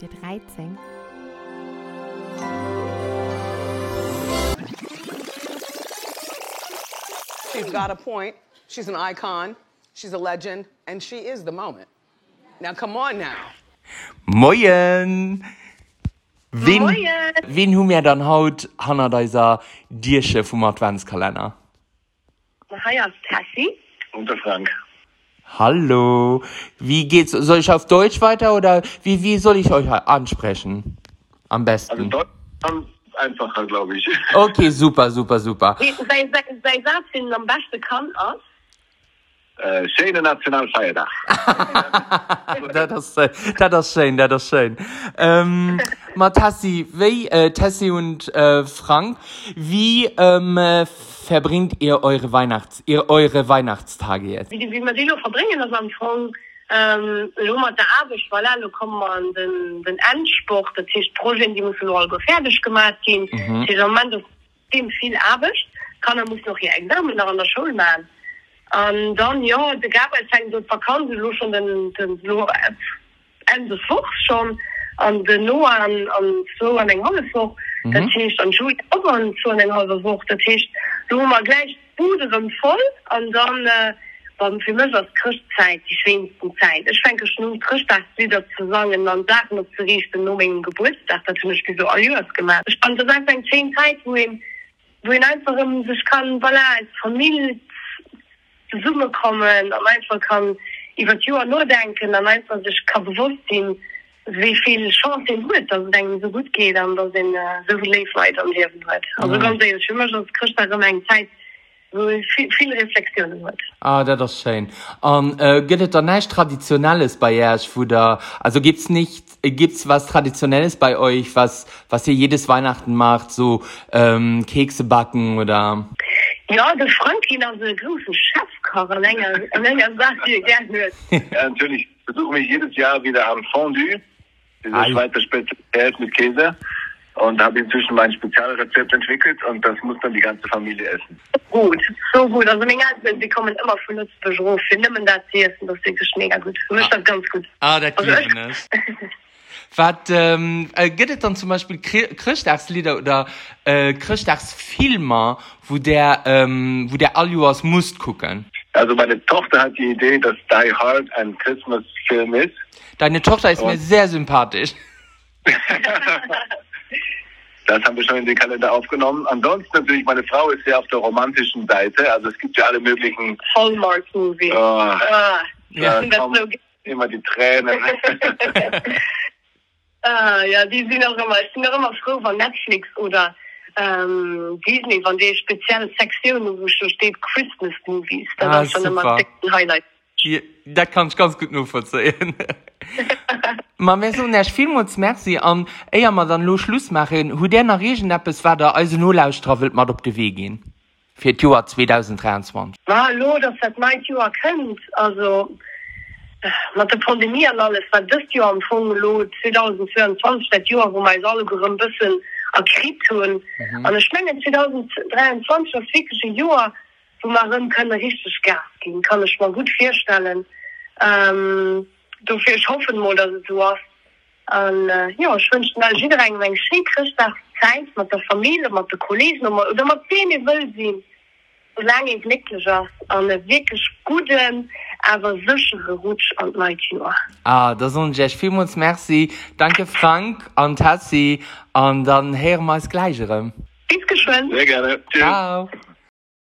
Der 13. She's got a point. She's an icon. She's a legend. And she is the moment. Now, come on now. Moin! Wen, Moin. wen hu mir dann haut hanner deiser Dirsche vum Adventskalender? Hi, Tassi. Und der Frank. Hallo, wie geht's? Soll ich auf Deutsch weiter oder wie, wie soll ich euch ansprechen? Am Also besten. Deutschland einfacher, glaube ich. Okay, super, super, super. Satz sind am besten bekannt aus. äh, schöne nationalfeiertag dat das schön dat das schön ähm, ma tassi wei äh, tassi und äh, frank wie ähm, äh, verbringt ihr eure weihnachts ihr eure weihnachtstage jetzt wie, wie man sie noch verbringen das am frank Ähm, Lommer der Abisch voilà, alle kommen an den, den Anspruch, das hicht Projekten, die müssen noch gefährlich gemacht gehen. Mhm. Das ist ein man dem viel Arbeit, kann er muss noch ihr Examen noch an der Schule machen. Und dann, ja, der Arbeit fängt so verkaufen, lo schon den, den, lo, Ende des Wochs schon, an den No an, an so an eng mhm. das heißt, an so an eng halbe Woch, das heißt, lo mal gleich Bude sind voll, und dann, äh, dann für mich als Christzeit die schönsten Zeit. Ich denke schon Christtag wieder zu sagen, dann noch zu richten, nur wegen Geburtstag, das finde ich wie so alles gemacht. Ich fand das einfach eine schöne Zeit, wo ihn, wo ihn einfach um sich kann, er als Familie Summe kommen, und einfach kann über die Jahr nur denken, und einfach sich kann bewusst sein, wie viel Chance ihn hat, dass es einem so gut geht, und dass ihn äh, so viel Lebensweite am Leben hat. Also ganz ehrlich, für mich als Christtag immer eine Zeit, viel, viel Reflexionen hat. Ah, das ist schön. Und äh, gibt es da nichts Traditionelles bei euch, wo da, also gibt's nicht, gibt's was Traditionelles bei euch, was, was ihr jedes Weihnachten macht, so ähm, Kekse backen oder? Ja, der Franklin aus der großen Chefkocher länger, länger sagt, wie er gerne hört. Ja, natürlich. Ich besuche mich jedes Jahr wieder am Fondue, diese Ei. Schweizer Spezialität mit Käse. Und habe inzwischen mein Spezialrezept entwickelt und das muss dann die ganze Familie essen. Gut, so gut. Also, Eltern, die kommen immer von uns Büro, finden man das hier essen, das ist mega gut. Für mich ist das ganz gut. Ah, das Also, lieben es. Was, ähm, äh, gibt es dann zum Beispiel Christachslieder oder äh, Christachsfilme, wo der, ähm, wo der Jahres muss gucken? Also meine Tochter hat die Idee, dass Die Hard ein Christmas-Film ist. Deine Tochter ist mir Und- sehr sympathisch. Das haben wir schon in den Kalender aufgenommen. Ansonsten natürlich, meine Frau ist sehr auf der romantischen Seite. Also es gibt ja alle möglichen, Hallmark-Movie. äh, Ah, Ja. das kommen so immer die Tränen. Ah, ja, die sind auch immer, ich bin auch immer froh von Netflix oder ähm, Disney, von der speziellen Sektion, wo schon steht Christmas Movies. Das Ah, ist schon immer ein Highlight. Ja, das kann ich ganz gut nur verzeihen. Ma mir so nicht vielmals merci an eher mal dann los Schluss machen hu der nach Regen Appes war der also nur lausstravelt mal op de Weg gehen für Joar 2023 Na, hallo, das hat mein Jahr erkannt. Also, mit der Pandemie und alles, war das Jahr am Anfang, lo, 2022, das Jahr, wo wir alle ein bisschen akribt tun. Mhm. Und ich meine, 2023 ist wirklich ein Jahr, wo dann können richtig Gas geben, kann ich mir gut vorstellen. Ähm, dafür ich hoffe mal, dass es so ist. Und, äh, ja, ich wünsche mir jeder eine schöne Christtagszeit mit der Familie, mit den Kollegen oder oder mit wem ich will sein solange ich glücklich an wirklich guten, aber sicheren Rutsch an mein Jahr. ah da so Jech vielmals merci danke Frank an Tassi an dann her mal gleichere Bis geschwind. Sehr gerne. Tschüss. ciao